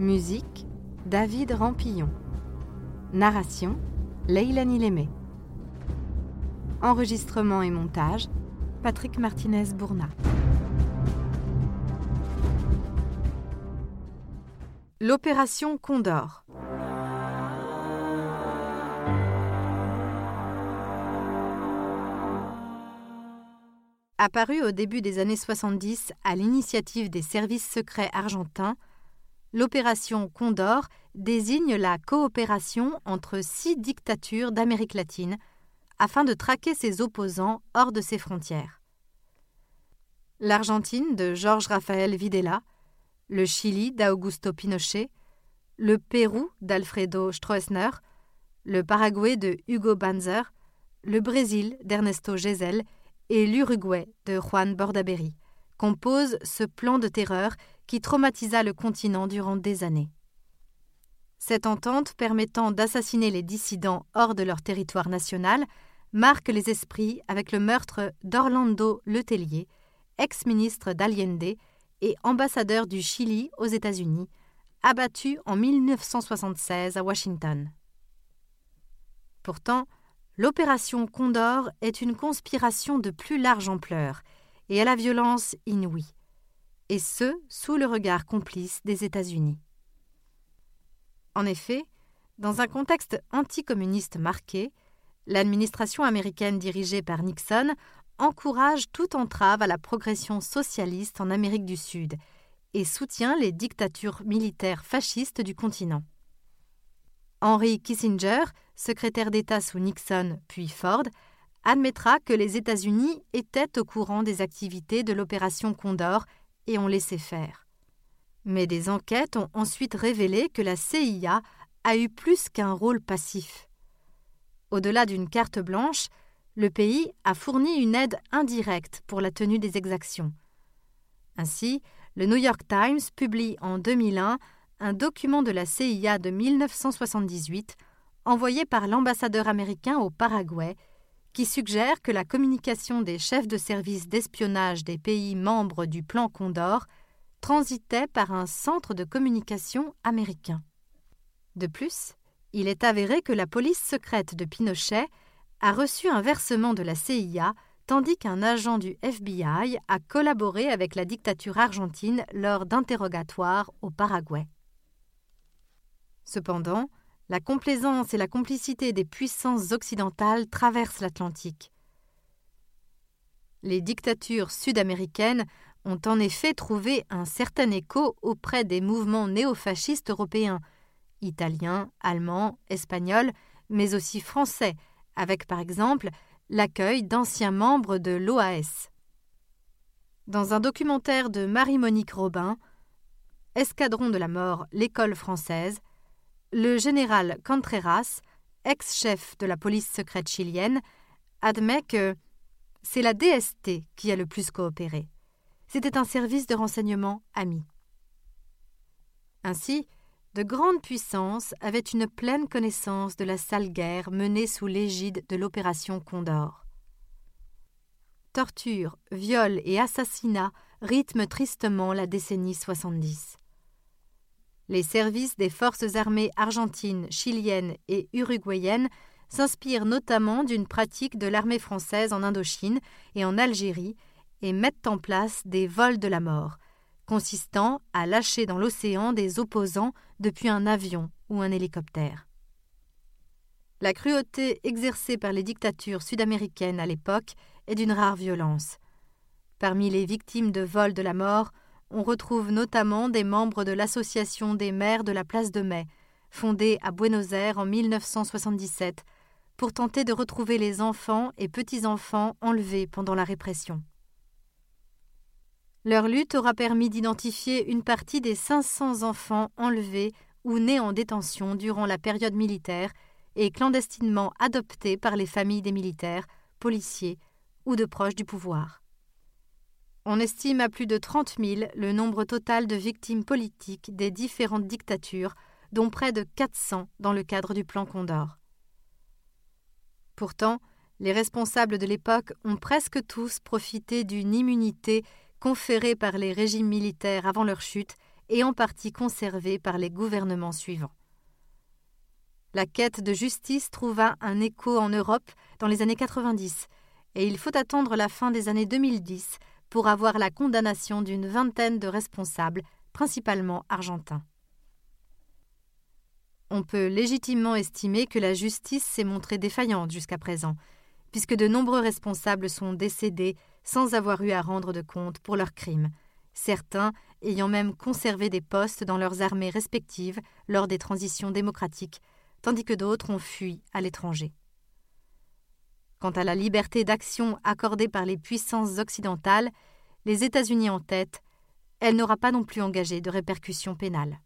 Musique David Rampillon. Narration Leilani Lémé. Enregistrement et montage Patrick Martinez-Bourna. L'opération Condor. Apparue au début des années 70 à l'initiative des services secrets argentins, l'opération Condor désigne la coopération entre six dictatures d'Amérique latine afin de traquer ses opposants hors de ses frontières. L'Argentine de Georges Rafael Videla, le Chili d'Augusto Pinochet, le Pérou d'Alfredo Stroessner, le Paraguay de Hugo Banzer, le Brésil d'Ernesto Gesell et l'Uruguay de Juan Bordaberry composent ce plan de terreur qui traumatisa le continent durant des années. Cette entente permettant d'assassiner les dissidents hors de leur territoire national marque les esprits avec le meurtre d'Orlando Letellier, ex-ministre d'Allende et ambassadeur du Chili aux États-Unis, abattu en 1976 à Washington. Pourtant, L'opération Condor est une conspiration de plus large ampleur et à la violence inouïe, et ce, sous le regard complice des États-Unis. En effet, dans un contexte anticommuniste marqué, l'administration américaine dirigée par Nixon encourage toute entrave à la progression socialiste en Amérique du Sud et soutient les dictatures militaires fascistes du continent. Henry Kissinger, secrétaire d'État sous Nixon puis Ford, admettra que les États-Unis étaient au courant des activités de l'opération Condor et ont laissé faire. Mais des enquêtes ont ensuite révélé que la CIA a eu plus qu'un rôle passif. Au-delà d'une carte blanche, le pays a fourni une aide indirecte pour la tenue des exactions. Ainsi, le New York Times publie en 2001 un document de la CIA de 1978 envoyé par l'ambassadeur américain au Paraguay qui suggère que la communication des chefs de service d'espionnage des pays membres du plan Condor transitait par un centre de communication américain. De plus, il est avéré que la police secrète de Pinochet a reçu un versement de la CIA tandis qu'un agent du FBI a collaboré avec la dictature argentine lors d'interrogatoires au Paraguay. Cependant, la complaisance et la complicité des puissances occidentales traversent l'Atlantique. Les dictatures sud-américaines ont en effet trouvé un certain écho auprès des mouvements néofascistes européens, italiens, allemands, espagnols, mais aussi français, avec par exemple l'accueil d'anciens membres de l'OAS. Dans un documentaire de Marie-Monique Robin, Escadron de la mort, l'école française, le général Contreras, ex-chef de la police secrète chilienne, admet que c'est la DST qui a le plus coopéré. C'était un service de renseignement ami. Ainsi, de grandes puissances avaient une pleine connaissance de la sale guerre menée sous l'égide de l'opération Condor. Torture, viols et assassinats rythment tristement la décennie 70. Les services des forces armées argentines, chiliennes et uruguayennes s'inspirent notamment d'une pratique de l'armée française en Indochine et en Algérie et mettent en place des vols de la mort, consistant à lâcher dans l'océan des opposants depuis un avion ou un hélicoptère. La cruauté exercée par les dictatures sud-américaines à l'époque est d'une rare violence. Parmi les victimes de vols de la mort, on retrouve notamment des membres de l'Association des maires de la place de Mai, fondée à Buenos Aires en 1977, pour tenter de retrouver les enfants et petits-enfants enlevés pendant la répression. Leur lutte aura permis d'identifier une partie des 500 enfants enlevés ou nés en détention durant la période militaire et clandestinement adoptés par les familles des militaires, policiers ou de proches du pouvoir. On estime à plus de 30 000 le nombre total de victimes politiques des différentes dictatures, dont près de 400 dans le cadre du plan Condor. Pourtant, les responsables de l'époque ont presque tous profité d'une immunité conférée par les régimes militaires avant leur chute et en partie conservée par les gouvernements suivants. La quête de justice trouva un écho en Europe dans les années 90, et il faut attendre la fin des années 2010 pour avoir la condamnation d'une vingtaine de responsables, principalement argentins. On peut légitimement estimer que la justice s'est montrée défaillante jusqu'à présent, puisque de nombreux responsables sont décédés sans avoir eu à rendre de compte pour leurs crimes, certains ayant même conservé des postes dans leurs armées respectives lors des transitions démocratiques, tandis que d'autres ont fui à l'étranger. Quant à la liberté d'action accordée par les puissances occidentales, les États-Unis en tête, elle n'aura pas non plus engagé de répercussions pénales.